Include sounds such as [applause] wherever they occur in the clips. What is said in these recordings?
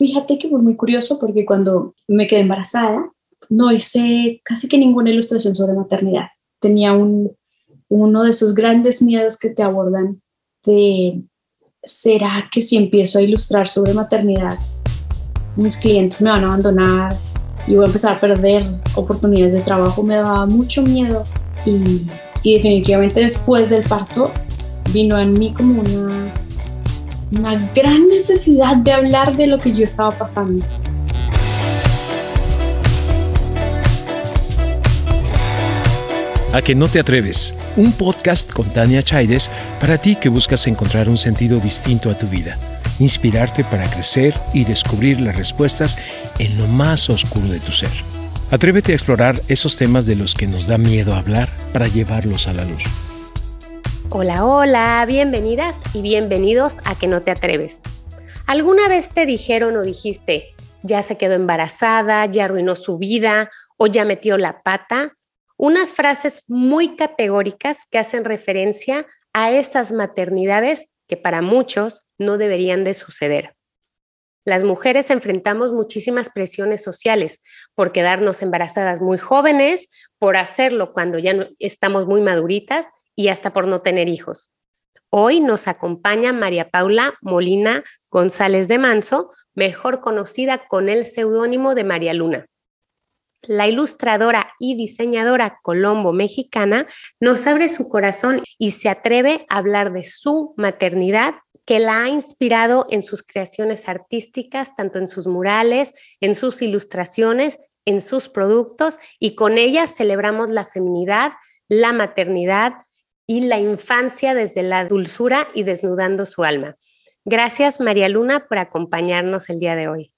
fíjate que fue muy curioso porque cuando me quedé embarazada, no hice casi que ninguna ilustración sobre maternidad. Tenía un, uno de esos grandes miedos que te abordan de, ¿será que si empiezo a ilustrar sobre maternidad, mis clientes me van a abandonar y voy a empezar a perder oportunidades de trabajo? Me daba mucho miedo y, y definitivamente después del parto vino en mí como una, una gran necesidad de hablar de lo que yo estaba pasando. A que no te atreves, un podcast con Tania Chaides para ti que buscas encontrar un sentido distinto a tu vida, inspirarte para crecer y descubrir las respuestas en lo más oscuro de tu ser. Atrévete a explorar esos temas de los que nos da miedo hablar para llevarlos a la luz. Hola, hola, bienvenidas y bienvenidos a Que no te atreves. ¿Alguna vez te dijeron o dijiste, ya se quedó embarazada, ya arruinó su vida o ya metió la pata? Unas frases muy categóricas que hacen referencia a estas maternidades que para muchos no deberían de suceder. Las mujeres enfrentamos muchísimas presiones sociales por quedarnos embarazadas muy jóvenes, por hacerlo cuando ya estamos muy maduritas y hasta por no tener hijos. Hoy nos acompaña María Paula Molina González de Manso, mejor conocida con el seudónimo de María Luna. La ilustradora y diseñadora colombo mexicana nos abre su corazón y se atreve a hablar de su maternidad que la ha inspirado en sus creaciones artísticas, tanto en sus murales, en sus ilustraciones, en sus productos, y con ella celebramos la feminidad, la maternidad y la infancia desde la dulzura y desnudando su alma. Gracias, María Luna, por acompañarnos el día de hoy.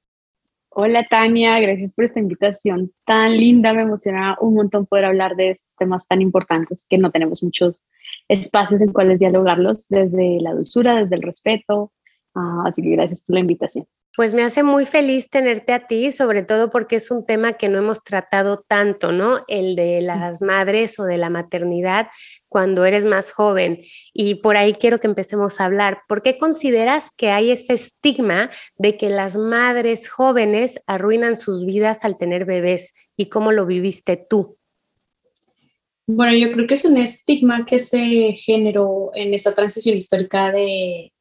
Hola Tania, gracias por esta invitación tan linda. Me emociona un montón poder hablar de estos temas tan importantes que no tenemos muchos espacios en cuales dialogarlos desde la dulzura, desde el respeto. Ah, así que gracias por la invitación. Pues me hace muy feliz tenerte a ti, sobre todo porque es un tema que no hemos tratado tanto, ¿no? El de las madres o de la maternidad cuando eres más joven. Y por ahí quiero que empecemos a hablar. ¿Por qué consideras que hay ese estigma de que las madres jóvenes arruinan sus vidas al tener bebés? ¿Y cómo lo viviste tú? Bueno, yo creo que es un estigma que se generó en esa transición histórica de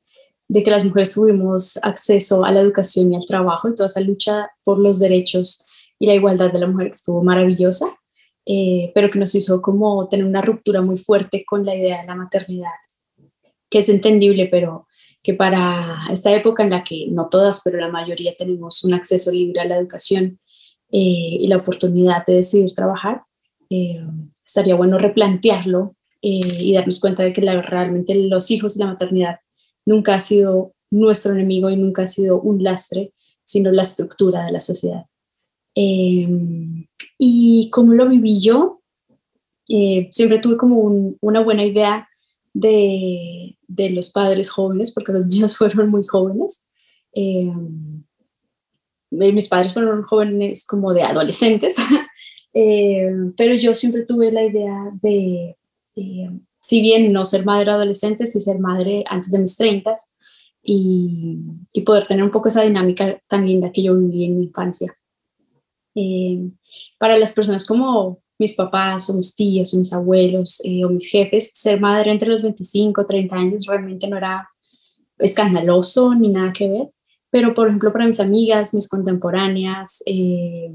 de que las mujeres tuvimos acceso a la educación y al trabajo y toda esa lucha por los derechos y la igualdad de la mujer que estuvo maravillosa, eh, pero que nos hizo como tener una ruptura muy fuerte con la idea de la maternidad, que es entendible, pero que para esta época en la que no todas, pero la mayoría tenemos un acceso libre a la educación eh, y la oportunidad de decidir trabajar, eh, estaría bueno replantearlo y darnos cuenta de que la, realmente los hijos y la maternidad nunca ha sido nuestro enemigo y nunca ha sido un lastre, sino la estructura de la sociedad. Em, y como lo viví yo, eh, siempre tuve como una buena idea de, de, los padres jóvenes, porque los [laughs] míos fueron muy jóvenes. Em, mis padres fueron jóvenes como de adolescentes, [laughs] em, pero yo siempre tuve la idea de, de si bien no ser madre adolescente, sí ser madre antes de mis 30 y, poder tener un poco esa dinámica tan linda que yo viví en mi infancia. Eh, para las personas como mis papás o mis tíos o mis abuelos eh, o mis jefes, ser madre entre los 25 o 30 años realmente no era escandaloso ni nada que ver, pero por ejemplo para mis amigas, mis contemporáneas, eh,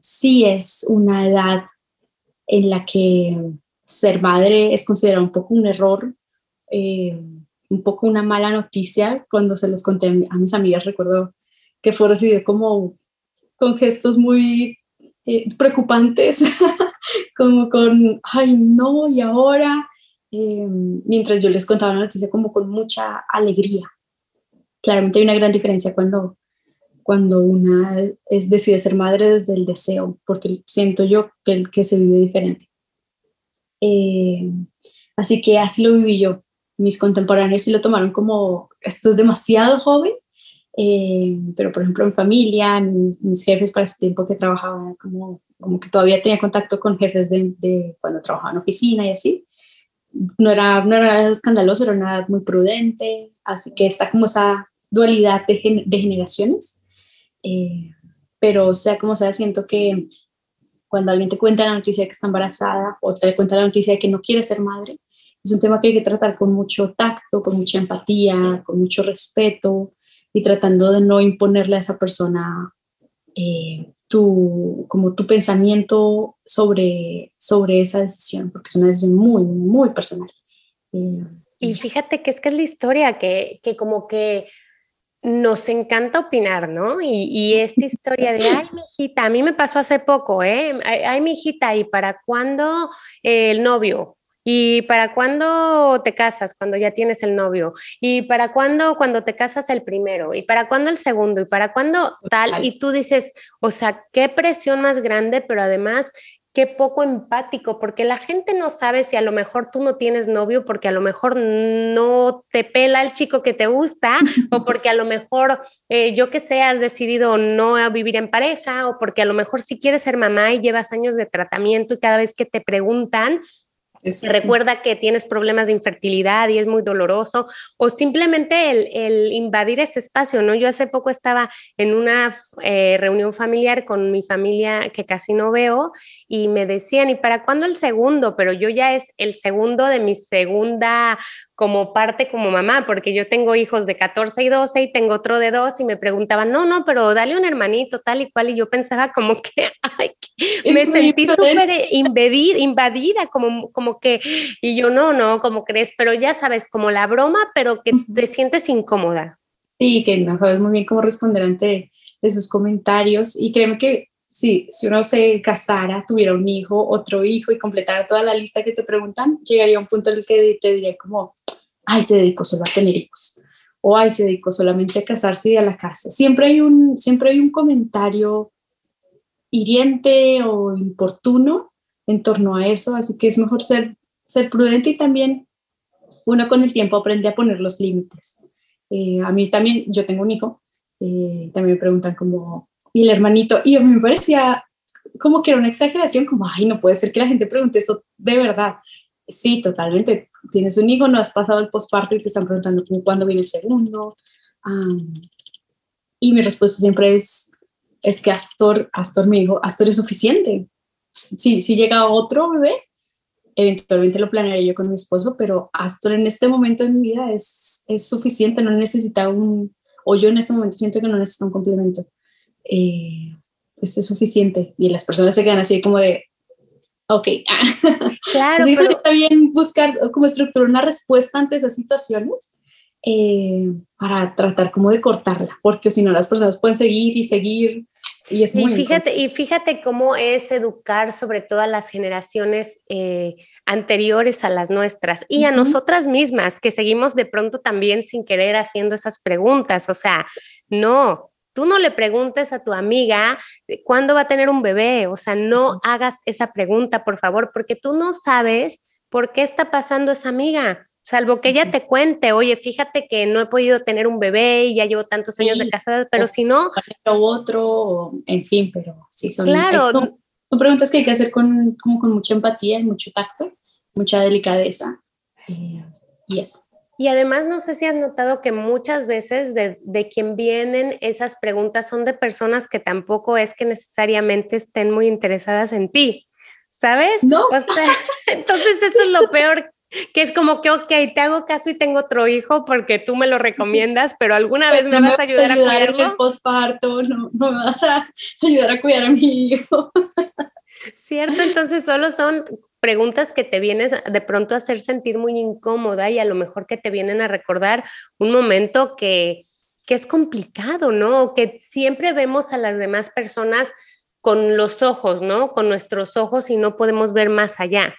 sí es una edad en la que ser madre es considerado un poco un error, eh, un poco una mala noticia. Cuando se los conté a mis amigas, recuerdo que fue recibido como con gestos muy eh, preocupantes, [laughs] como con, ay, no, y ahora, eh, mientras yo les contaba la noticia como con mucha alegría. Claramente hay una gran diferencia cuando, cuando una es, decide ser madre desde el deseo, porque siento yo que, que se vive diferente. Eh, así que así lo viví yo. Mis contemporáneos sí lo tomaron como, esto es demasiado joven, eh, pero por ejemplo en familia, mis, jefes para ese tiempo que trabajaba, como, como que todavía tenía contacto con jefes de, cuando trabajaba en oficina y así. No era, no era escandaloso, era una edad muy prudente, así que está como esa dualidad de, de generaciones. Eh, pero sea como sea, siento que cuando alguien te cuenta la noticia de que está embarazada o te cuenta la noticia de que no quiere ser madre, es un tema que hay que tratar con mucho tacto, con mucha empatía, con mucho respeto y tratando de no imponerle a esa persona eh, tu, como tu pensamiento sobre, sobre esa decisión, porque es una decisión muy, muy personal. Eh, y fíjate que es que es la historia, que, que como que nos encanta opinar, ¿no? Y, [laughs] esta historia de, ay, mi hijita, a mí me pasó hace poco, ¿eh? Ay, mi hijita, ¿y para cuándo el novio? ¿Y para cuándo te casas cuando ya tienes el novio? ¿Y para cuándo cuando te casas el primero? ¿Y para cuándo el segundo? ¿Y para cuándo tal? Y tú dices, o sea, qué presión más grande, pero además qué poco empático, porque la gente no sabe si a lo mejor tú no tienes novio porque a lo mejor no te pela el chico que te gusta [laughs] o porque a lo mejor, eh, yo que sé, has decidido no vivir en pareja o porque a lo mejor si quieres ser mamá y llevas años de tratamiento y cada vez que te preguntan, Recuerda que tienes problemas de infertilidad y es muy doloroso, o simplemente el, invadir ese espacio, ¿no? Yo hace poco estaba en una eh, reunión familiar con mi familia que casi no veo y me decían, ¿y para cuándo el segundo? Pero yo ya es el segundo de mi segunda como parte como mamá, porque yo tengo hijos de 14 y 12 y tengo otro de 2 y me preguntaban, no, no, pero dale un hermanito tal y cual, y yo pensaba como [laughs] que, ay, me sentí súper invadida, invadida, como, como que, y yo no, no, como crees, pero ya sabes, como la broma, pero que te sientes incómoda. Sí, que no sabes muy bien cómo responder ante esos comentarios y créeme que sí, si uno se casara, tuviera un hijo, otro hijo y completara toda la lista que te preguntan, llegaría a un punto en el que te diría como, ay, se dedicó solo a tener hijos, o ay, se dedicó solamente a casarse y a la casa. Siempre hay un, siempre hay un comentario hiriente o importuno en torno a eso, así que es mejor ser, ser prudente y también uno con el tiempo aprende a poner los límites. Eh, a mí también, yo tengo un hijo, eh, también me preguntan como, ¿y el hermanito? Y a mí me parecía como que era una exageración, como, ay, no puede ser que la gente pregunte eso de verdad. Sí, totalmente. Tienes un hijo, no has pasado el posparto y te están preguntando cuándo viene el segundo. y mi respuesta siempre es, es que Astor, Astor me dijo, Astor es suficiente. Si, si llega otro bebé, eventualmente lo planearé yo con mi esposo, pero Astor en este momento de mi vida es, es suficiente, no necesita un, o yo en este momento siento que no necesito un complemento. Eh, eso es suficiente. Y las personas se quedan así como de, ok. [laughs] Claro. Así pero... está bien buscar como estructurar una respuesta ante esas situaciones eh, para tratar como de cortarla, porque si no las personas pueden seguir y seguir. Y, es y fíjate, y fíjate cómo es educar sobre todo a las generaciones eh, anteriores a las nuestras y a nosotras mismas, que seguimos de pronto también sin querer haciendo esas preguntas. O sea, no, Tú no le preguntes a tu amiga cuándo va a tener un bebé, o sea, no hagas esa pregunta, por favor, porque tú no sabes por qué está pasando esa amiga, salvo que ella te cuente, oye, fíjate que no he podido tener un bebé y ya llevo tantos años de casada, pero si no... O otro, en fin, pero sí, son, claro. son, preguntas que hay que hacer con, como con mucha empatía y mucho tacto, mucha delicadeza eh, y eso. Y además, no sé si has notado que muchas veces de, quien vienen esas preguntas son de personas que tampoco es que necesariamente estén muy interesadas en ti, ¿sabes? No. [laughs] entonces eso es lo peor, que es como que, ok, te hago caso y tengo otro hijo porque tú me lo recomiendas, pero alguna vez me vas a ayudar, a cuidarlo. En el posparto, no, no me vas a [laughs] ayudar a cuidar a mi hijo. Cierto, entonces solo son preguntas que te vienes de pronto a hacer sentir muy incómoda y a lo mejor que te vienen a recordar un momento que, que es complicado, ¿no? Que siempre vemos a las demás personas con los ojos, ¿no? Con nuestros ojos y no podemos ver más allá.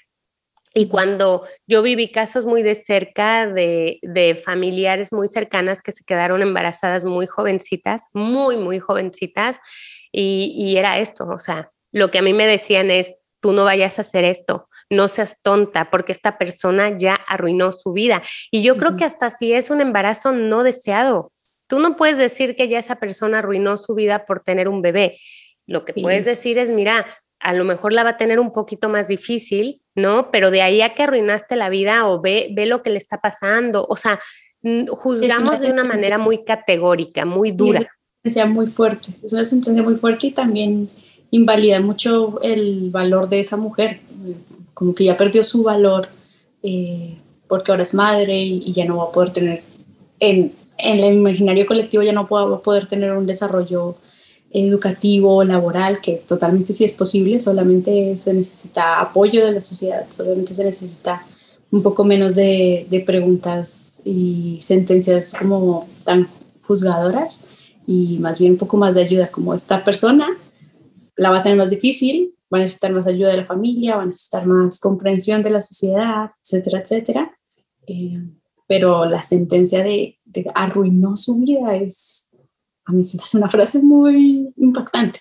Y cuando yo viví casos muy de cerca de, de, familiares muy cercanas que se quedaron embarazadas muy jovencitas, muy, muy jovencitas, y, y era esto, o sea, lo que a mí me decían es, tú no vayas a hacer esto, no seas tonta, porque esta persona ya arruinó su vida. Y yo creo que hasta si es un embarazo no deseado, tú no puedes decir que ya esa persona arruinó su vida por tener un bebé. Lo que puedes decir es, mira, a lo mejor la va a tener un poquito más difícil, ¿no? Pero de ahí a que arruinaste la vida o ve, ve lo que le está pasando, o sea, juzgamos de una manera muy categórica, muy dura. sentencia muy fuerte, es una sentencia muy fuerte y también invalida mucho el valor de esa mujer, como que ya perdió su valor eh, porque ahora es madre y, ya no va a poder tener, en, en el imaginario colectivo ya no va a poder tener un desarrollo educativo, laboral, que totalmente sí es posible, solamente se necesita apoyo de la sociedad, solamente se necesita un poco menos de, de preguntas y sentencias como tan juzgadoras y más bien un poco más de ayuda, como esta persona la va a tener más difícil, va a necesitar más ayuda de la familia, va a necesitar más comprensión de la sociedad, etcétera, etcétera. Eh, pero la sentencia de, de, arruinó su vida es, a mí se me hace una frase muy impactante.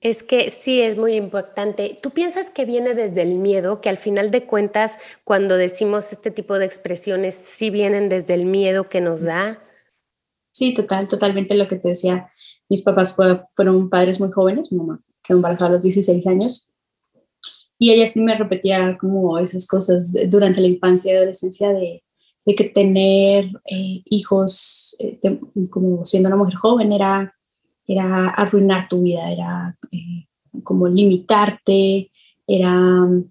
Es que sí es muy impactante. ¿Tú piensas que viene desde el miedo, que al final de cuentas cuando decimos este tipo de expresiones sí vienen desde el miedo que nos da? Sí, total, totalmente lo que te decía. Mis papás fueron padres muy jóvenes, mi mamá quedó embarazada a los 16 años. Y ella sí me repetía como esas cosas durante la infancia y adolescencia de, de que tener eh, hijos eh, como siendo una mujer joven era, era arruinar tu vida, era eh, como limitarte, era mm,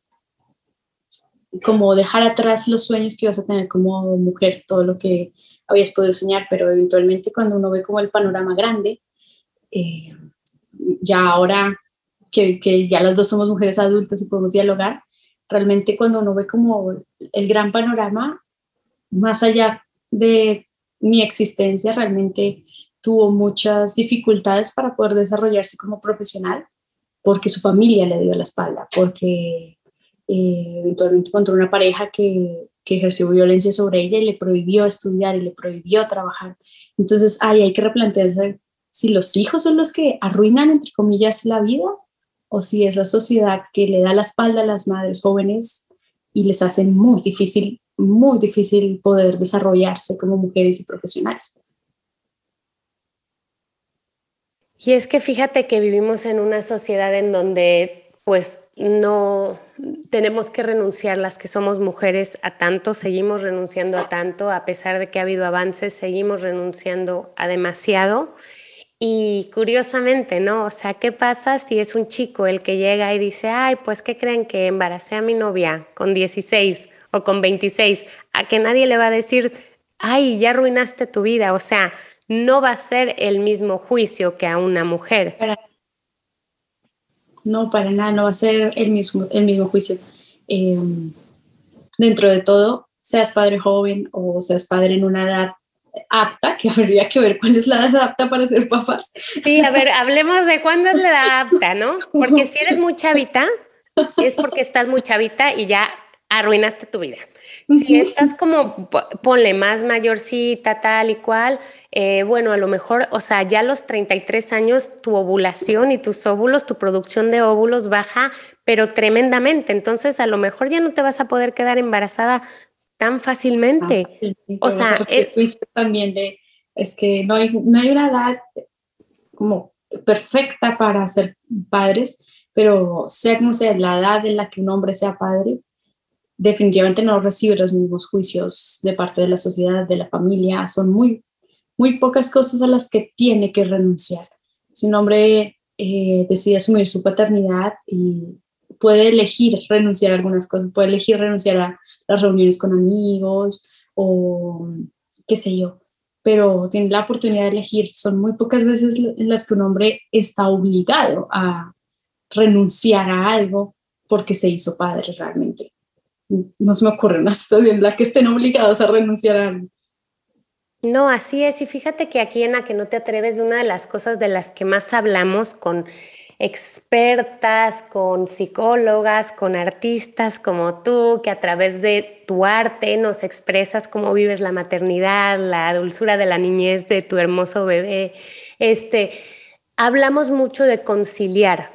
como dejar atrás los sueños que ibas a tener como mujer, todo lo que habías podido soñar, pero eventualmente cuando uno ve como el panorama grande, ya ahora que, ya las dos somos mujeres adultas y podemos dialogar, realmente cuando uno ve como el gran panorama, más allá de mi existencia, realmente tuvo muchas dificultades para poder desarrollarse como profesional, porque su familia le dio la espalda, porque eh, eventualmente encontró una pareja que, que, ejerció violencia sobre ella y le prohibió estudiar y le prohibió trabajar. Entonces, ahí hay que replantearse si los hijos son los que arruinan, entre comillas, la vida o si es la sociedad que le da la espalda a las madres jóvenes y les hace muy difícil, muy difícil poder desarrollarse como mujeres y profesionales. Y es que fíjate que vivimos en una sociedad en donde pues no tenemos que renunciar las que somos mujeres a tanto, seguimos renunciando a tanto, a pesar de que ha habido avances, seguimos renunciando a demasiado. Y curiosamente, ¿no? O sea, ¿qué pasa si es un chico el que llega y dice, ay, pues, ¿qué creen que embaracé a mi novia con 16 o con 26? A que nadie le va a decir, ay, ya arruinaste tu vida. O sea, no va a ser el mismo juicio que a una mujer. No, para nada, no va a ser el mismo, el mismo juicio. Em, dentro de todo, seas padre joven o seas padre en una edad apta, que habría que ver cuál es la edad apta para ser papás. Sí, a ver, hablemos de cuándo es la edad apta, ¿no? Porque si eres muy chavita, es porque estás muy chavita y ya arruinaste tu vida. Si estás como, ponle más mayorcita, tal y cual, eh, bueno, a lo mejor, o sea, ya a los 33 años tu ovulación y tus óvulos, tu producción de óvulos baja, pero tremendamente. Entonces, a lo mejor ya no te vas a poder quedar embarazada tan fácilmente. o sea, es también de, es que no hay, no hay una edad como perfecta para ser padres, pero sea como sea la edad en la que un hombre sea padre, definitivamente no recibe los mismos juicios de parte de la sociedad, de la familia. Son muy, muy pocas cosas a las que tiene que renunciar. Si un hombre eh, decide asumir su paternidad y puede elegir renunciar a algunas cosas, puede elegir renunciar a las reuniones con amigos o qué sé yo, pero tiene la oportunidad de elegir. Son muy pocas veces las que un hombre está obligado a renunciar a algo porque se hizo padre realmente. No se me ocurre una [laughs] situación en la que estén obligados a renunciar a algo. No, así es. Y fíjate que aquí en la que no te atreves, una de las cosas de las que más hablamos con expertas, con psicólogas, con artistas como tú, que a través de tu arte nos expresas cómo vives la maternidad, la dulzura de la niñez de tu hermoso bebé. Este, hablamos mucho de conciliar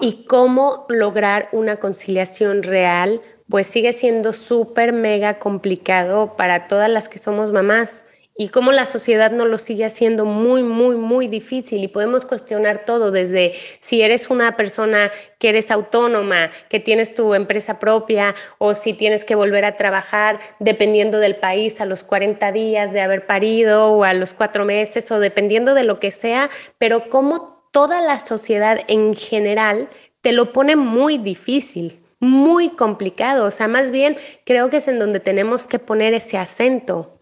y cómo lograr una conciliación real, pues sigue siendo súper mega complicado para todas las que somos mamás y cómo la sociedad no lo sigue haciendo muy, muy, muy difícil y podemos cuestionar todo desde si eres una persona que eres autónoma, que tienes tu empresa propia o si tienes que volver a trabajar dependiendo del país a los 40 días de haber parido o a los cuatro meses o dependiendo de lo que sea, pero cómo toda la sociedad en general te lo pone muy difícil muy complicado. O sea, más bien creo que es en donde tenemos que poner ese acento.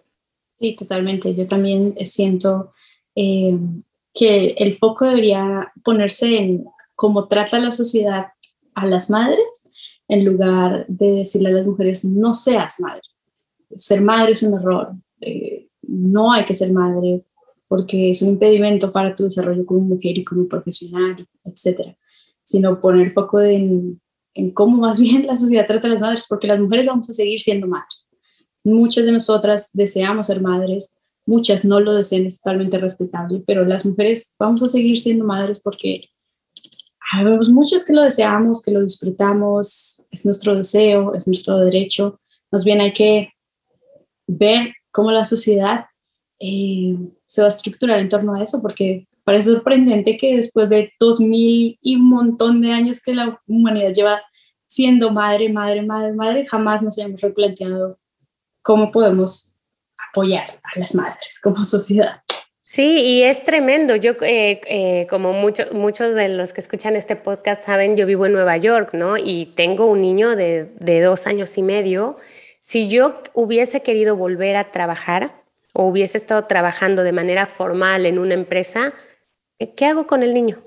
Sí, totalmente. Yo también siento eh, que el foco debería ponerse en cómo trata la sociedad a las madres, en lugar de decirle a las mujeres, no seas madre. Ser madre es un error. Eh, no hay que ser madre porque es un impedimento para tu desarrollo como mujer y como profesional, etcétera. Sino poner foco en, en cómo más [laughs] bien la sociedad trata a las madres, porque las mujeres vamos a seguir siendo madres. Muchas de nosotras deseamos ser madres, muchas no lo desean, es totalmente respetable, pero las mujeres vamos a seguir siendo madres porque hay muchas que lo deseamos, que lo disfrutamos, es nuestro deseo, es nuestro derecho. Más bien hay que ver cómo la sociedad eh, se va a estructurar en torno a eso, porque parece sorprendente que después de dos mil y un montón de años que la humanidad lleva siendo madre, madre, madre, madre, jamás nos hayamos replanteado cómo podemos apoyar a las madres como sociedad. Sí, y es tremendo. Yo, eh, eh, como muchos de los que escuchan este podcast saben, yo vivo en Nueva York, ¿no? Y tengo un niño de, de dos años y medio. Si yo hubiese querido volver a trabajar o hubiese estado trabajando de manera formal en una empresa, ¿qué hago con el niño?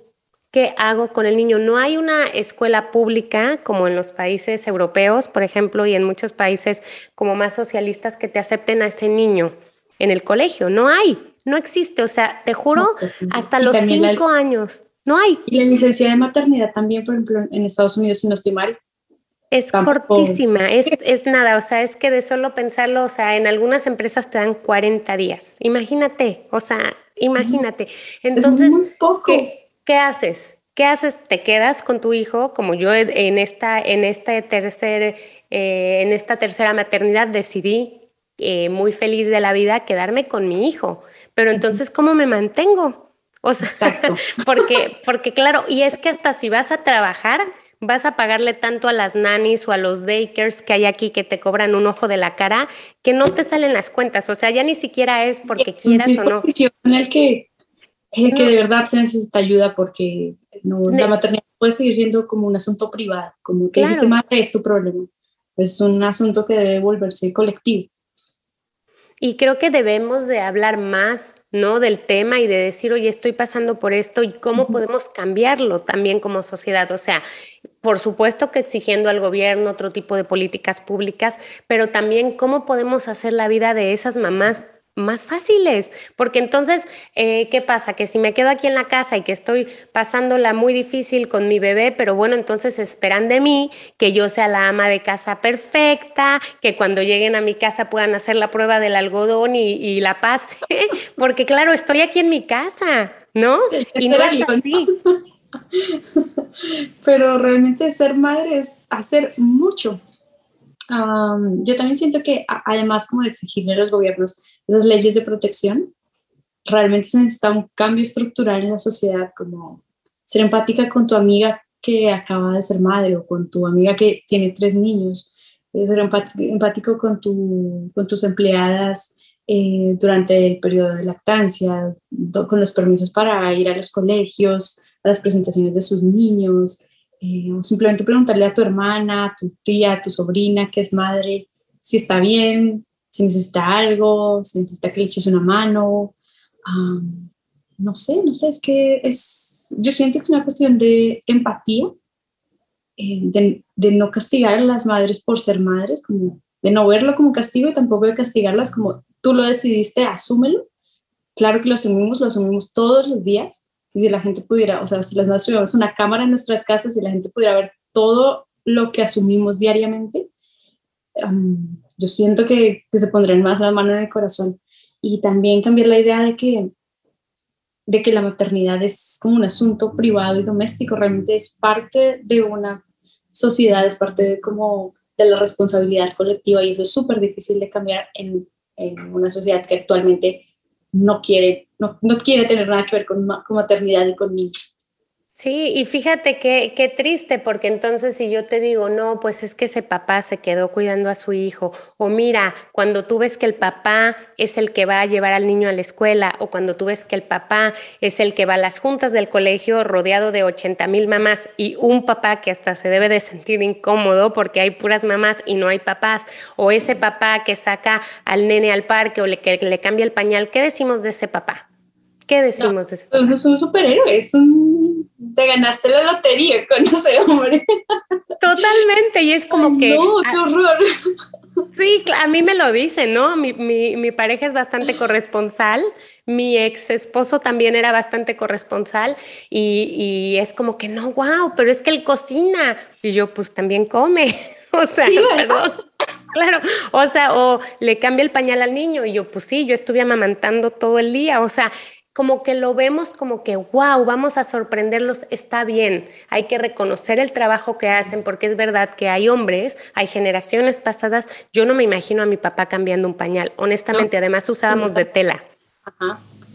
¿Qué hago con el niño? No hay una escuela pública como en los países europeos, por ejemplo, y en muchos países como más socialistas que te acepten a ese niño en el colegio. No hay, no existe. O sea, te juro, pues, hasta los cinco años, no hay. Y la licencia de maternidad también, por ejemplo, en Estados Unidos, si no estoy mal, es cortísima, es, [laughs] es, nada, o sea, es que de solo pensarlo, o sea, en algunas empresas te dan 40 días. Imagínate, o sea, imagínate. Entonces, es muy poco. ¿Qué haces? ¿Qué haces? ¿Te quedas con tu hijo? Como yo en esta, en este tercer, eh, en esta tercera maternidad decidí, eh, muy feliz de la vida, quedarme con mi hijo. Pero entonces, ¿cómo me mantengo? O sea, [laughs] porque, porque claro, y es que hasta si vas a trabajar, vas a pagarle tanto a las nannies o a los daycares que hay aquí que te cobran un ojo de la cara, que no te salen las cuentas. O sea, ya ni siquiera es porque quieras o no. El que de verdad se necesita ayuda porque no, la maternidad puede seguir siendo como un asunto privado, como que claro. madre es tu problema. Es un asunto que debe volverse colectivo. Y creo que debemos de hablar más, ¿no? Del tema y de decir, oye, estoy pasando por esto y cómo podemos cambiarlo también como sociedad. O sea, por supuesto que exigiendo al gobierno otro tipo de políticas públicas, pero también cómo podemos hacer la vida de esas mamás más fáciles, porque entonces, eh, ¿qué pasa? Que si me quedo aquí en la casa y que estoy pasándola muy difícil con mi bebé, pero bueno, entonces esperan de mí que yo sea la ama de casa perfecta, que cuando lleguen a mi casa puedan hacer la prueba del algodón y, la pase, [laughs] porque claro, estoy aquí en mi casa, ¿no? Y no es así. [laughs] Pero realmente ser madre es hacer mucho. yo también siento que además como de exigirle a los gobiernos esas leyes de protección, realmente se necesita un cambio estructural en la sociedad, como ser empática con tu amiga que acaba de ser madre o con tu amiga que tiene tres niños, ser empático con, tu, con tus empleadas eh, durante el periodo de lactancia, con los permisos para ir a los colegios, a las presentaciones de sus niños, eh, o simplemente preguntarle a tu hermana, a tu tía, a tu sobrina que es madre, si está bien, si necesita algo, si necesita que le eches una mano. no sé, no sé, es que es, yo siento que es una cuestión de empatía, eh, de, de, no castigar a las madres por ser madres, como de no verlo como castigo y tampoco de castigarlas como tú lo decidiste, asúmelo. Claro que lo asumimos, lo asumimos todos los días. Y si la gente pudiera, o sea, si las madres tuviéramos una cámara en nuestras casas y la gente pudiera ver todo lo que asumimos diariamente, yo siento que, que se pondrían más la mano en el corazón y también cambiar la idea de que, de que la maternidad es como un asunto privado y doméstico, realmente es parte de una sociedad, es parte de como de la responsabilidad colectiva y eso es súper difícil de cambiar en en una sociedad que actualmente no quiere, no, no quiere tener nada que ver con, con maternidad y con niños. Sí, y fíjate qué, qué triste, porque entonces si yo te digo, no, pues es que ese papá se quedó cuidando a su hijo, o mira, cuando tú ves que el papá es el que va a llevar al niño a la escuela, o cuando tú ves que el papá es el que va a las juntas del colegio rodeado de 80 mil mamás y un papá que hasta se debe de sentir incómodo porque hay puras mamás y no hay papás, o ese papá que saca al nene al parque o le, que le cambia el pañal, ¿qué decimos de ese papá? ¿Qué decimos de ese papá? Es un superhéroe, es un te ganaste la lotería con ese hombre. Totalmente, y es como que... No, qué horror. Sí, a mí me lo dicen, ¿no? Mi, mi, mi, pareja es bastante corresponsal, mi ex esposo también era bastante corresponsal y, y, es como que no, wow, pero es que él cocina y yo pues también come, [laughs] o sea, perdón. Claro, o sea, o le cambia el pañal al niño y yo pues sí, yo estuve amamantando todo el día, o sea, como que lo vemos como que, wow, vamos a sorprenderlos, está bien, hay que reconocer el trabajo que hacen, porque es verdad que hay hombres, hay generaciones pasadas, yo no me imagino a mi papá cambiando un pañal, honestamente, además usábamos de tela.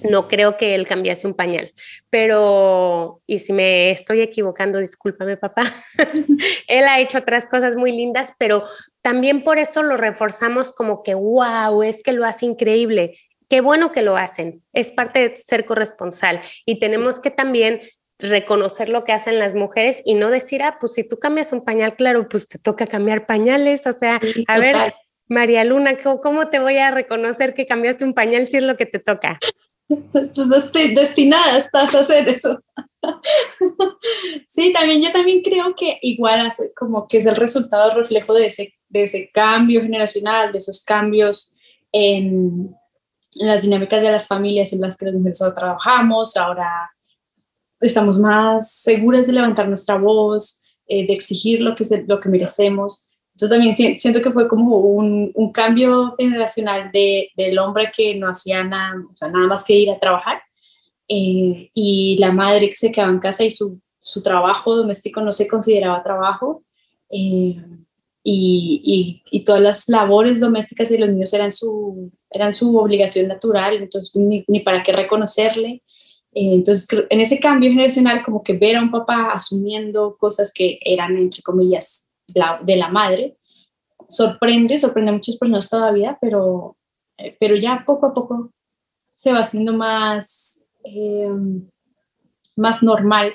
No creo que él cambiase un pañal, pero, y si me estoy equivocando, discúlpame papá, [laughs] él ha hecho otras cosas muy lindas, pero también por eso lo reforzamos como que, wow, es que lo hace increíble Qué bueno que lo hacen, es parte de ser corresponsal y tenemos que también reconocer lo que hacen las mujeres y no decir, ah, pues si tú cambias un pañal, claro, pues te toca cambiar pañales, o sea, a ver, María Luna, ¿cómo te voy a reconocer que cambiaste un pañal si es lo que te toca? [laughs] estoy destinada estás a hacer eso. [laughs] Sí, también yo también creo que igual como que es el resultado reflejo de ese, de ese cambio generacional, de esos cambios en, las dinámicas de las familias en las que las mujeres trabajamos, ahora estamos más seguras de levantar nuestra voz, eh, de exigir lo que, lo que merecemos. Entonces también siento que fue como un, un cambio generacional de, del hombre que no hacía nada, o sea, nada más que ir a trabajar eh, y la madre que se quedaba en casa y su, su trabajo doméstico no se consideraba trabajo. Eh, y, y, todas las labores domésticas y los niños eran su, eran su obligación natural, entonces ni, ni para qué reconocerle. Eh, entonces, en ese cambio generacional, como que ver a un papá asumiendo cosas que eran, entre comillas, de la madre, sorprende, sorprende a muchas personas todavía, pero, eh, pero ya poco a poco se va haciendo más, eh, más normal,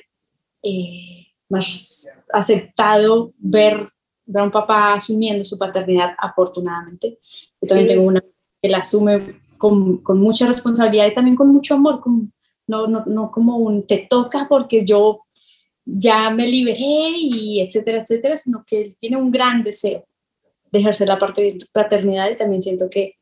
más aceptado ver ver a un papá asumiendo su paternidad, afortunadamente. Yo también tengo una la asume con, con, mucha responsabilidad y también con mucho amor, no, no, no como un te toca porque yo ya me liberé y etcétera, etcétera, sino que él tiene un gran deseo de ejercer la parte de paternidad y también siento que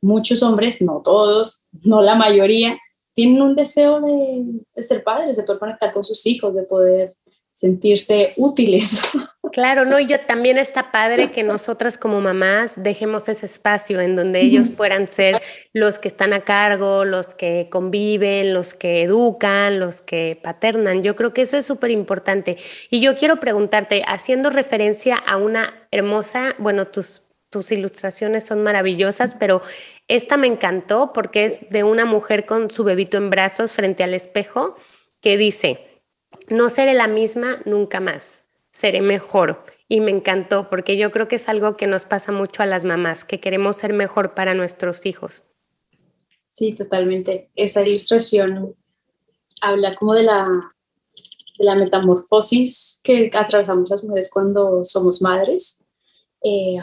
muchos hombres, no todos, no la mayoría, tienen un deseo de, de ser padres, de poder conectar con sus hijos, de poder sentirse útiles. [laughs] Claro, no, y yo también está padre que nosotras como mamás dejemos ese espacio en donde ellos puedan ser los que están a cargo, los que conviven, los que educan, los que paternan. Yo creo que eso es súper importante. Y yo quiero preguntarte, haciendo referencia a una hermosa, bueno, tus, tus ilustraciones son maravillosas, pero esta me encantó porque es de una mujer con su bebito en brazos frente al espejo que dice, no seré la misma nunca más seré mejor. Y me encantó porque yo creo que es algo que nos pasa mucho a las mamás, que queremos ser mejor para nuestros hijos. Sí, totalmente. Esa ilustración habla como de la, de la metamorfosis que atravesamos las mujeres cuando somos madres. Eh,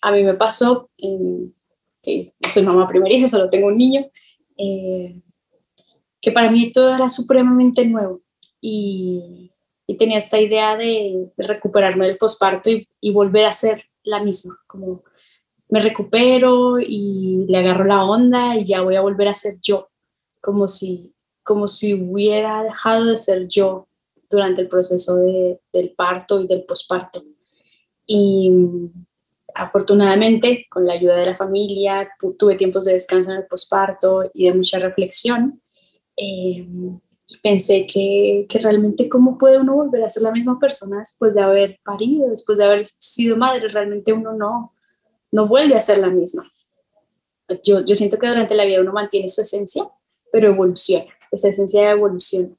a mí me pasó, soy mamá primeriza, solo tengo un niño, eh, que para mí todo era supremamente nuevo. Y, y tenía esta idea de, recuperarme del posparto y, volver a ser la misma, como me recupero y le agarro la onda y ya voy a volver a ser yo, como si, como si hubiera dejado de ser yo durante el proceso de, del parto y del posparto. Y afortunadamente, con la ayuda de la familia, tuve tiempos de descanso en el posparto y de mucha reflexión. Eh, pensé que, que, realmente cómo puede uno volver a ser la misma persona después de haber parido, después de haber sido madre, realmente uno no, no vuelve a ser la misma. yo, yo siento que durante la vida uno mantiene su esencia, pero evoluciona, esa esencia de evolución.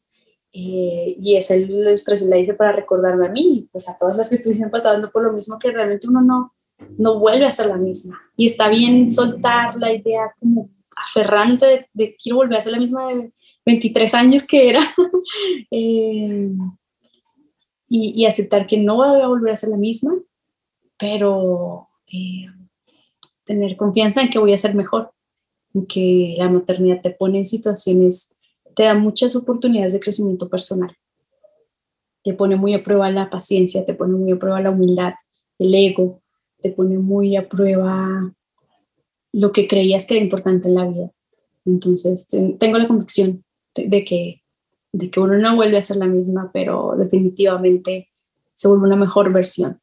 Eh, y esa ilustración la hice para recordarme a mí, pues a todas las que estuviesen pasando por lo mismo, que realmente uno no, no vuelve a ser la misma. Y está bien soltar la idea como aferrante de, quiero volver a ser la misma de 23 años que era. [laughs] Eh, y, aceptar que no voy a volver a ser la misma, pero eh, tener confianza en que voy a ser mejor, en que la maternidad te pone en situaciones, te da muchas oportunidades de crecimiento personal. Te pone muy a prueba la paciencia, te pone muy a prueba la humildad, el ego, te pone muy a prueba lo que creías que era importante en la vida. Entonces, tengo la convicción de, que, de que uno no vuelve a ser la misma, pero definitivamente se vuelve una mejor versión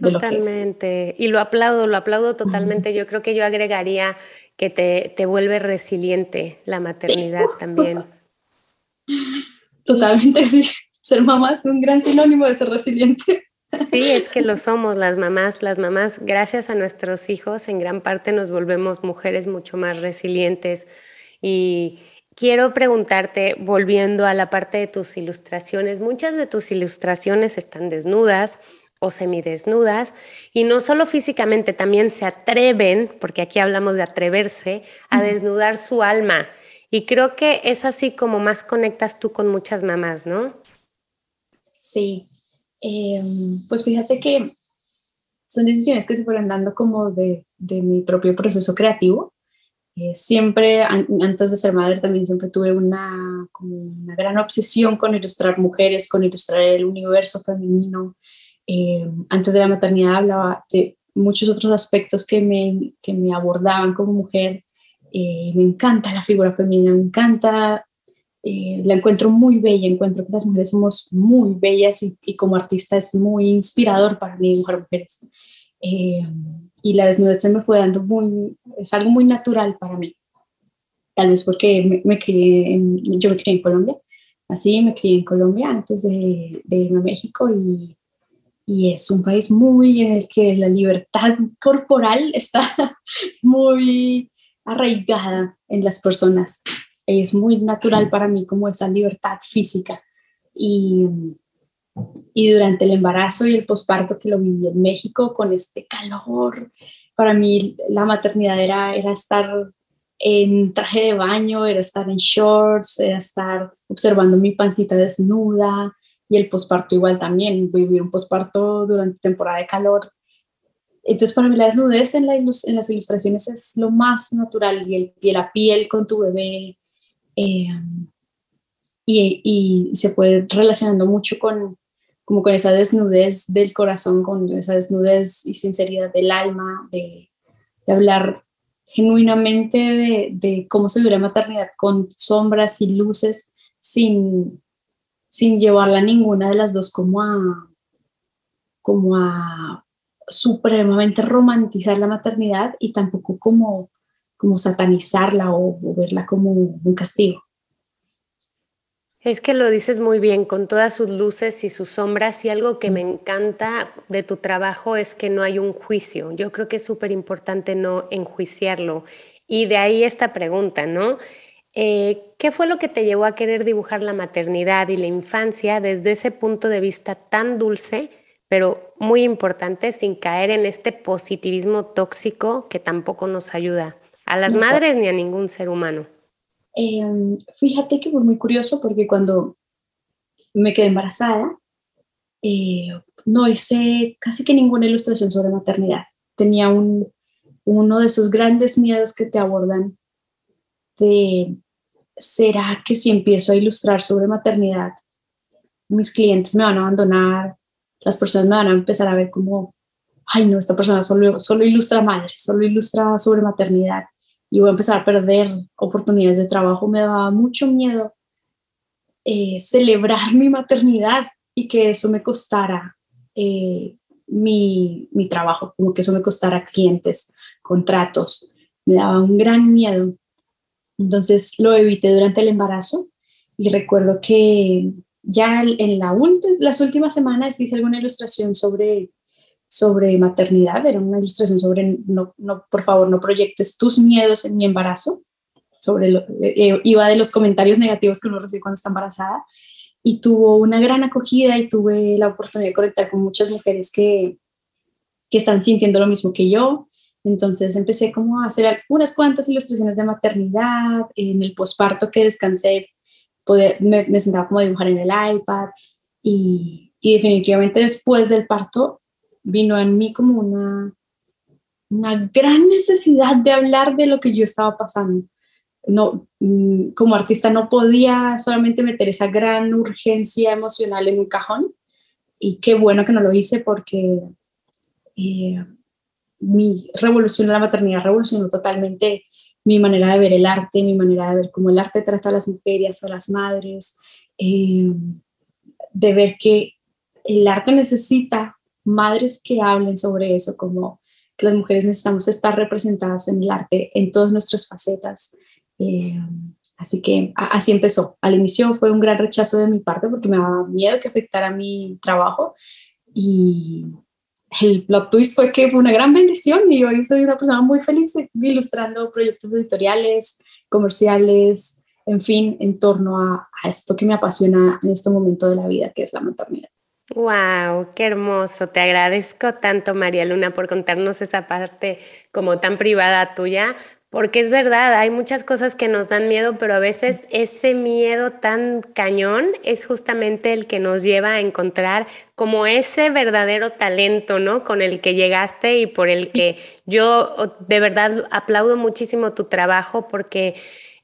totalmente. Y lo aplaudo, lo aplaudo totalmente. Yo creo que yo agregaría que te, te vuelve resiliente la maternidad también. [laughs] Totalmente, sí. Ser mamá es un gran sinónimo de ser resiliente. Sí, [laughs] es que lo somos las mamás. Las mamás, gracias a nuestros hijos, en gran parte nos volvemos mujeres mucho más resilientes. Y quiero preguntarte, volviendo a la parte de tus ilustraciones, muchas de tus ilustraciones están desnudas, o semidesnudas, y no solo físicamente, también se atreven, porque aquí hablamos de atreverse, a desnudar su alma. Y creo que es así como más conectas tú con muchas mamás, ¿no? Sí, em, pues fíjate que son decisiones que se fueron dando como de, mi propio proceso creativo. Eh, siempre, antes de ser madre, también siempre tuve una, una gran obsesión con ilustrar mujeres, con ilustrar el universo femenino, eh, antes de la maternidad hablaba de muchos otros aspectos que me, que me abordaban como mujer. Eh, me encanta la figura femenina, me encanta, la encuentro muy bella, encuentro que las mujeres somos muy bellas y, como artista es muy inspirador para mí dibujar mujeres. Y la desnudez se me fue dando muy, es algo muy natural para mí. Tal vez porque me, crié yo me crié en Colombia, así me crié en Colombia antes de, de irme a México y y es un país muy en el que la libertad corporal [laughs] está muy arraigada en las personas. Es muy natural para mí como esa libertad física. Y, y durante el embarazo y el posparto que lo viví en México con este calor, para mí la maternidad era, era estar en traje de baño, era estar en shorts, era estar observando mi pancita desnuda, y el posparto igual también, vivir un posparto durante temporada de calor. Entonces para mí la desnudez en, en las ilustraciones es lo más natural y el piel a piel con tu bebé eh, y, y, se puede relacionando mucho con como con esa desnudez del corazón, con esa desnudez y sinceridad del alma, de, hablar genuinamente de, de, cómo se vive la maternidad con sombras y luces sin, sin llevarla a ninguna de las dos como a, como a supremamente romantizar la maternidad y tampoco como, como satanizarla o, verla como un castigo. Es que lo dices muy bien, con todas sus luces y sus sombras, y algo que me encanta de tu trabajo es que no hay un juicio. Yo creo que es súper importante no enjuiciarlo. Y de ahí esta pregunta, ¿no? Eh, ¿Qué fue lo que te llevó a querer dibujar la maternidad y la infancia desde ese punto de vista tan dulce, pero muy importante, sin caer en este positivismo tóxico que tampoco nos ayuda a las madres ni a ningún ser humano? Em, fíjate que fue muy curioso porque cuando me quedé embarazada, eh, no hice casi que ninguna ilustración sobre maternidad. Tenía un, uno de esos grandes miedos que te abordan de ¿será que si empiezo a ilustrar sobre maternidad, mis clientes me van a abandonar, las personas me van a empezar a ver como, ay no, esta persona solo, solo ilustra madre, solo ilustra sobre maternidad y voy a empezar a perder oportunidades de trabajo? Me daba mucho miedo eh, celebrar [laughs] mi maternidad y que eso me costara eh, mi, mi trabajo, como que eso me costara clientes, contratos. Me daba un gran miedo entonces lo evité durante el embarazo y recuerdo que ya en la las últimas semanas hice alguna ilustración sobre, sobre maternidad, era una ilustración sobre, no, no, por favor, no proyectes tus miedos en mi embarazo, sobre lo, eh, iba de los comentarios negativos que uno recibe cuando está embarazada, y tuvo una gran acogida y tuve la oportunidad de conectar con muchas mujeres que, que están sintiendo lo mismo que yo. Entonces empecé como a hacer unas cuantas ilustraciones de maternidad, en el posparto que descansé, poder, me, me, sentaba como a dibujar en el iPad y, y, definitivamente después del parto vino en mí como una, una gran necesidad de hablar de lo que yo estaba pasando. No, mm, como artista no podía solamente meter esa gran urgencia emocional en un cajón y qué bueno que no lo hice porque eh, mi revolución de la maternidad revolucionó totalmente mi manera de ver el arte, mi manera de ver cómo el arte trata a las mujeres, a las madres, eh, de ver que el arte necesita madres que hablen sobre eso, como que las mujeres necesitamos estar representadas en el arte en todas nuestras facetas, eh, así que así empezó. Al inicio fue un gran rechazo de mi parte porque me daba miedo que afectara mi trabajo y el plot twist fue que fue una gran bendición y hoy soy una persona muy feliz ilustrando proyectos editoriales, comerciales, en fin, en torno a, a esto que me apasiona en este momento de la vida, que es la maternidad. Wow, qué hermoso. Te agradezco tanto, María Luna, por contarnos esa parte como tan privada tuya, porque es verdad, hay muchas cosas que nos dan miedo, pero a veces ese miedo tan cañón es justamente el que nos lleva a encontrar como ese verdadero talento, ¿no? Con el que llegaste y por el que yo de verdad aplaudo muchísimo tu trabajo porque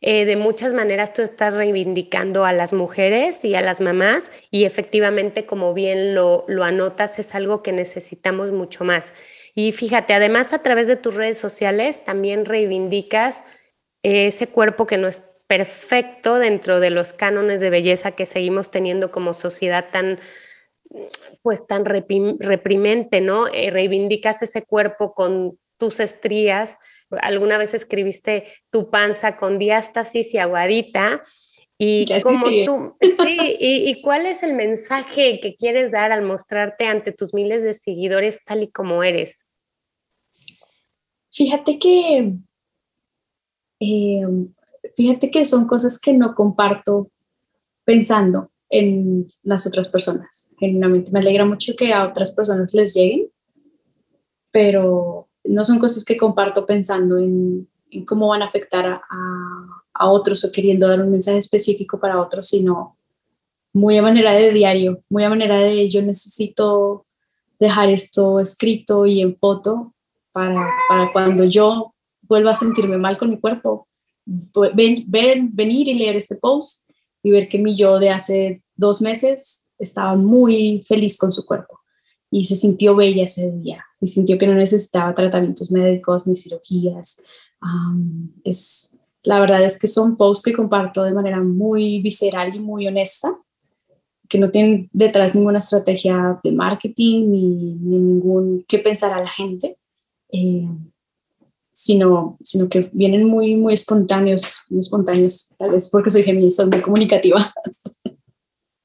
eh, de muchas maneras tú estás reivindicando a las mujeres y a las mamás y efectivamente, como bien lo, lo anotas, es algo que necesitamos mucho más. Y fíjate, además a través de tus redes sociales también reivindicas ese cuerpo que no es perfecto dentro de los cánones de belleza que seguimos teniendo como sociedad tan pues tan reprimente, ¿no? Eh, reivindicas ese cuerpo con tus estrías. Alguna vez escribiste tu panza con diástasis y aguadita. Y como tú, sí, y, cuál es el mensaje que quieres dar al mostrarte ante tus miles de seguidores tal y como eres? Fíjate que, eh, fíjate que son cosas que no comparto pensando en las otras personas. Genuinamente me alegra mucho que a otras personas les lleguen, pero no son cosas que comparto pensando en, cómo van a afectar a, otros o queriendo dar un mensaje específico para otros, sino muy a manera de diario, muy a manera de yo necesito dejar esto escrito y en foto para, para cuando yo vuelva a sentirme mal con mi cuerpo, ven, ven, venir y leer este post y ver que mi yo de hace dos meses estaba muy feliz con su cuerpo y se sintió bella ese día y sintió que no necesitaba tratamientos médicos ni cirugías. es, la verdad es que son posts que comparto de manera muy visceral y muy honesta, que no tienen detrás ninguna estrategia de marketing ni, ni ningún qué pensar a la gente, eh, sino, sino que vienen muy, muy espontáneos, muy espontáneos, tal vez porque soy Géminis, soy muy comunicativa.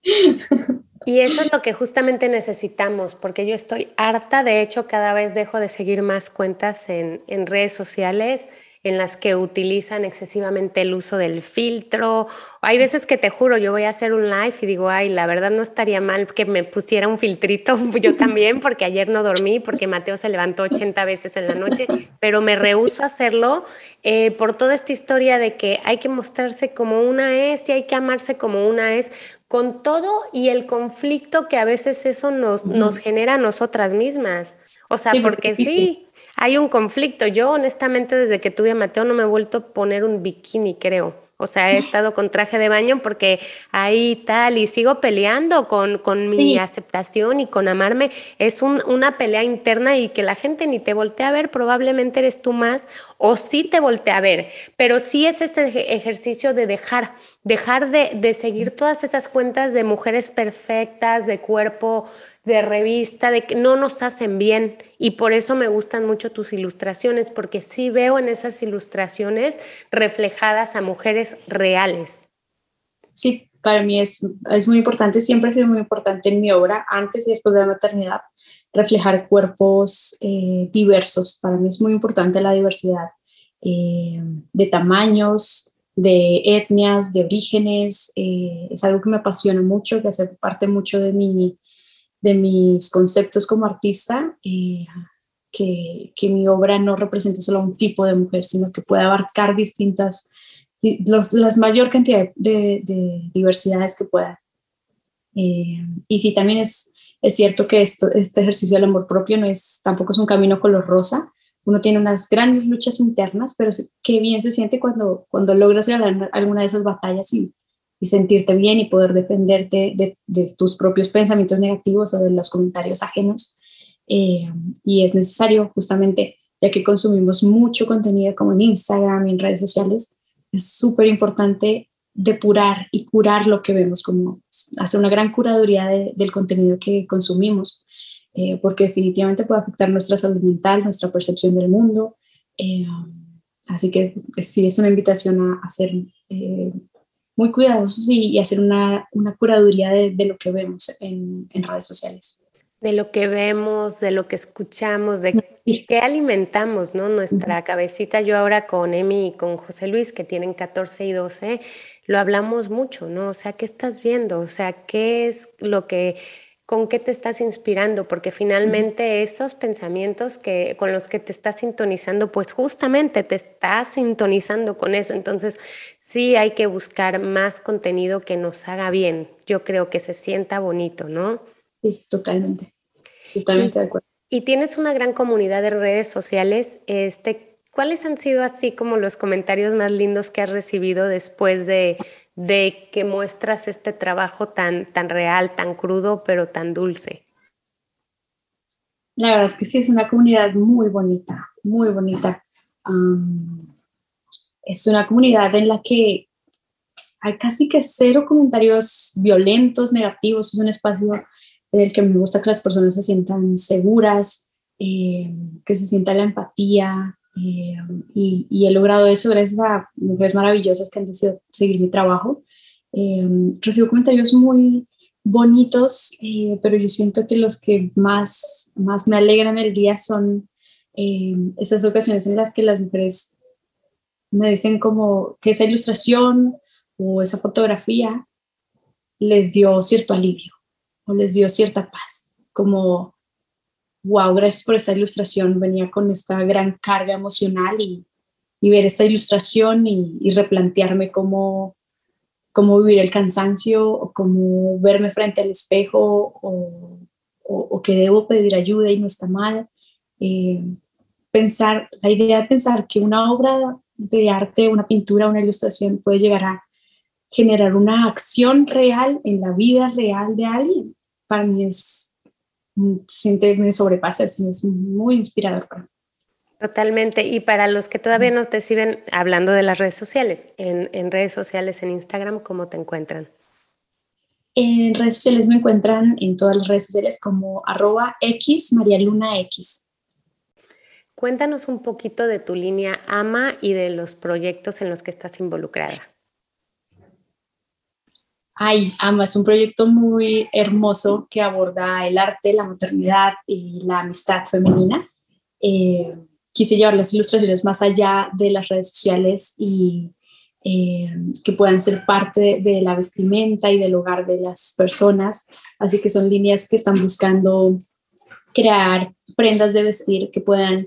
[laughs] Y eso es lo que justamente necesitamos, porque yo estoy harta, de hecho cada vez dejo de seguir más cuentas en, en redes sociales en las que utilizan excesivamente el uso del filtro. Hay veces que te juro, yo voy a hacer un live y digo, ay, la verdad no estaría mal que me pusiera un filtrito [laughs] yo también, porque ayer no dormí, porque Mateo se levantó 80 veces en la noche, pero me rehuso a hacerlo eh, por toda esta historia de que hay que mostrarse como una es y hay que amarse como una es, con todo y el conflicto que a veces eso nos, nos genera a nosotras mismas. O sea, porque sí, hay un conflicto. Yo honestamente desde que tuve a Mateo no me he vuelto a poner un bikini, creo. O sea, he estado con traje de baño porque ahí tal, y sigo peleando con, con mi aceptación y con amarme. Es una pelea interna y que la gente ni te voltea a ver, probablemente eres tú más, o sí te voltea a ver. Pero sí es este ejercicio de dejar, dejar de, de seguir todas esas cuentas de mujeres perfectas, de cuerpo de revista, de que no nos hacen bien. Y por eso me gustan mucho tus ilustraciones, porque sí veo en esas ilustraciones reflejadas a mujeres reales. Sí, para mí es, es muy importante, siempre ha sido muy importante en mi obra, antes y después de la maternidad, reflejar cuerpos eh, diversos. Para mí es muy importante la diversidad eh, de tamaños, de etnias, de orígenes. Eh, es algo que me apasiona mucho, que hace parte mucho de, mi, de mis conceptos como artista, que, que, mi obra no represente solo un tipo de mujer, sino que pueda abarcar distintas, las mayor cantidad de, de diversidades que pueda. y sí, también es es cierto que esto, este ejercicio del amor propio no es, tampoco es un camino color rosa. Uno tiene unas grandes luchas internas, pero qué bien se siente cuando, cuando logras ganar alguna de esas batallas y, y sentirte bien y poder defenderte de, de, tus propios pensamientos negativos o de los comentarios ajenos. Eh, y es necesario justamente, ya que consumimos mucho contenido como en Instagram y en redes sociales, es súper importante depurar y curar lo que vemos, como hacer una gran curaduría del contenido que consumimos, eh, porque definitivamente puede afectar nuestra salud mental, nuestra percepción del mundo. Eh, así que sí, es una invitación a, ser eh, muy cuidadosos y, hacer una, una curaduría de, lo que vemos en, en redes sociales de lo que vemos, de lo que escuchamos, de qué alimentamos, ¿no? Nuestra cabecita. Yo ahora con Emi y con José Luis, que tienen 14 y 12, lo hablamos mucho, ¿no? O sea, ¿qué estás viendo? O sea, ¿qué es lo que, con qué te estás inspirando? Porque finalmente esos pensamientos que, con los que te estás sintonizando, pues justamente te estás sintonizando con eso. Entonces, sí hay que buscar más contenido que nos haga bien. Yo creo que se sienta bonito, ¿no? Sí, totalmente. Totalmente de acuerdo. Y tienes una gran comunidad de redes sociales. Este, ¿Cuáles han sido así como los comentarios más lindos que has recibido después de, de que muestras este trabajo tan, tan real, tan crudo, pero tan dulce? La verdad es que sí, es una comunidad muy bonita, muy bonita. es una comunidad en la que hay casi que cero comentarios violentos, negativos. Es un espacio en el que me gusta que las personas se sientan seguras, eh, que se sienta la empatía, eh, y, he logrado eso gracias a mujeres maravillosas que han decidido seguir mi trabajo. Eh, recibo comentarios muy bonitos, eh, pero yo siento que los que más, más me alegran el día son esas ocasiones en las que las mujeres me dicen como que esa ilustración o esa fotografía les dio cierto alivio o les dio cierta paz, como wow, gracias por esta ilustración, venía con esta gran carga emocional y, y ver esta ilustración y, y replantearme cómo, cómo vivir el cansancio o cómo verme frente al espejo o, o, que debo pedir ayuda y no está mal. Eh, pensar, la idea de pensar que una obra de arte, una pintura, una ilustración puede llegar a generar una acción real en la vida real de alguien, para mí es, siente, me sobrepasa, es, es muy inspirador para mí. Totalmente. Y para los que todavía no te siguen hablando de las redes sociales, en, en, redes sociales, en Instagram, ¿cómo te encuentran? En redes sociales me encuentran en todas las redes sociales como arroba X María Luna X. Cuéntanos un poquito de tu línea AMA y de los proyectos en los que estás involucrada. Ay, Ama es un proyecto muy hermoso que aborda el arte, la maternidad y la amistad femenina. Eh, quise llevar las ilustraciones más allá de las redes sociales y eh, que puedan ser parte de, la vestimenta y del hogar de las personas. Así que son líneas que están buscando crear prendas de vestir que puedan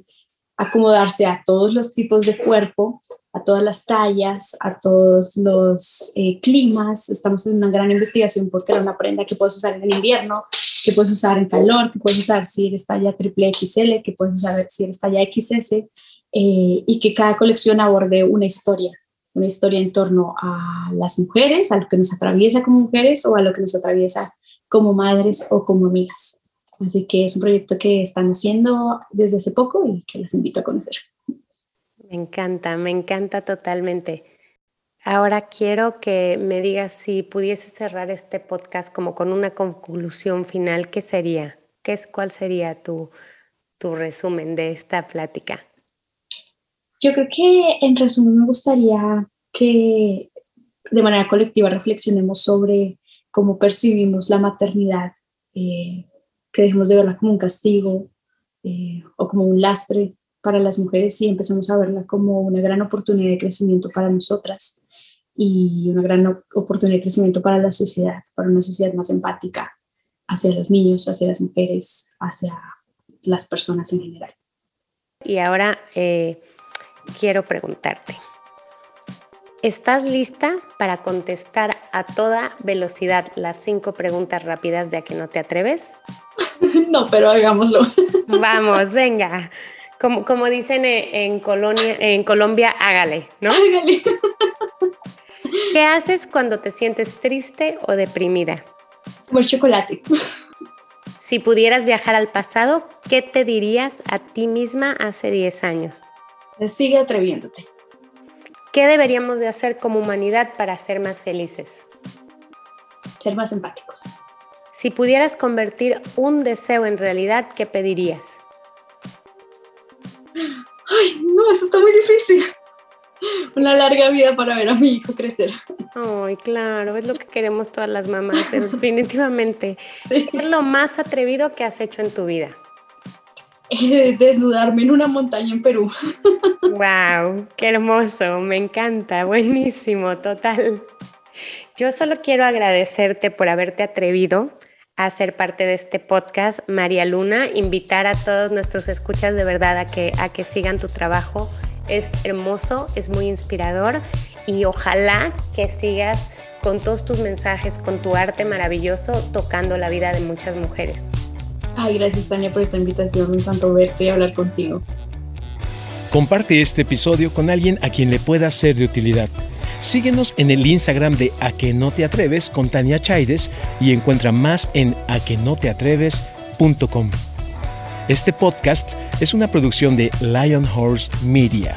acomodarse a todos los tipos de cuerpo a todas las tallas, a todos los eh, climas. Estamos en una gran investigación porque era una prenda que puedes usar en invierno, que puedes usar en calor, que puedes usar si eres talla triple XL, que puedes usar si eres talla XS, eh, y que cada colección aborde una historia, una historia en torno a las mujeres, a lo que nos atraviesa como mujeres o a lo que nos atraviesa como madres o como amigas. Así que es un proyecto que están haciendo desde hace poco y que les invito a conocer. Me encanta, me encanta totalmente. Ahora quiero que me digas si pudiese cerrar este podcast como con una conclusión final, ¿qué sería? ¿Qué es, ¿Cuál sería tu, tu resumen de esta plática? Yo creo que en resumen me gustaría que de manera colectiva reflexionemos sobre cómo percibimos la maternidad, eh, que dejemos de verla como un castigo eh, o como un lastre para las mujeres y empecemos a verla como una gran oportunidad de crecimiento para nosotras y una gran oportunidad de crecimiento para la sociedad, para una sociedad más empática hacia los niños, hacia las mujeres, hacia las personas en general. Y ahora eh, quiero preguntarte, ¿estás lista para contestar a toda velocidad las cinco preguntas rápidas de a que no te atreves? [laughs] no, pero hagámoslo. Vamos, venga. Como, como dicen en, Colonia, en Colombia, hágale, ¿no? Hágale. ¿Qué haces cuando te sientes triste o deprimida? Comer chocolate. Si pudieras viajar al pasado, ¿qué te dirías a ti misma hace 10 años? Sigue atreviéndote. ¿Qué deberíamos de hacer como humanidad para ser más felices? Ser más empáticos. Si pudieras convertir un deseo en realidad, ¿qué pedirías? Ay, no, eso está muy difícil una larga vida para ver a mi hijo crecer. Ay, claro, es lo que queremos todas las mamás, [laughs] definitivamente. ¿Qué es lo más atrevido que has hecho en tu vida? Eh, desnudarme en una montaña en Perú. ¡Wow! ¡Qué hermoso! Me encanta, buenísimo, total. Yo solo quiero agradecerte por haberte atrevido a ser parte de este podcast, María Luna, invitar a todos nuestros escuchas de verdad a que, a que sigan tu trabajo es hermoso, es muy inspirador y ojalá que sigas con todos tus mensajes, con tu arte maravilloso, tocando la vida de muchas mujeres. Ay, gracias Tania por esta invitación, me encantó verte y hablar contigo. Comparte este episodio con alguien a quien le pueda ser de utilidad. Síguenos en el Instagram de A que no te atreves con Tania Chaides y encuentra más en aquenoteatreves.com. Este podcast es una producción de Lion Horse Media.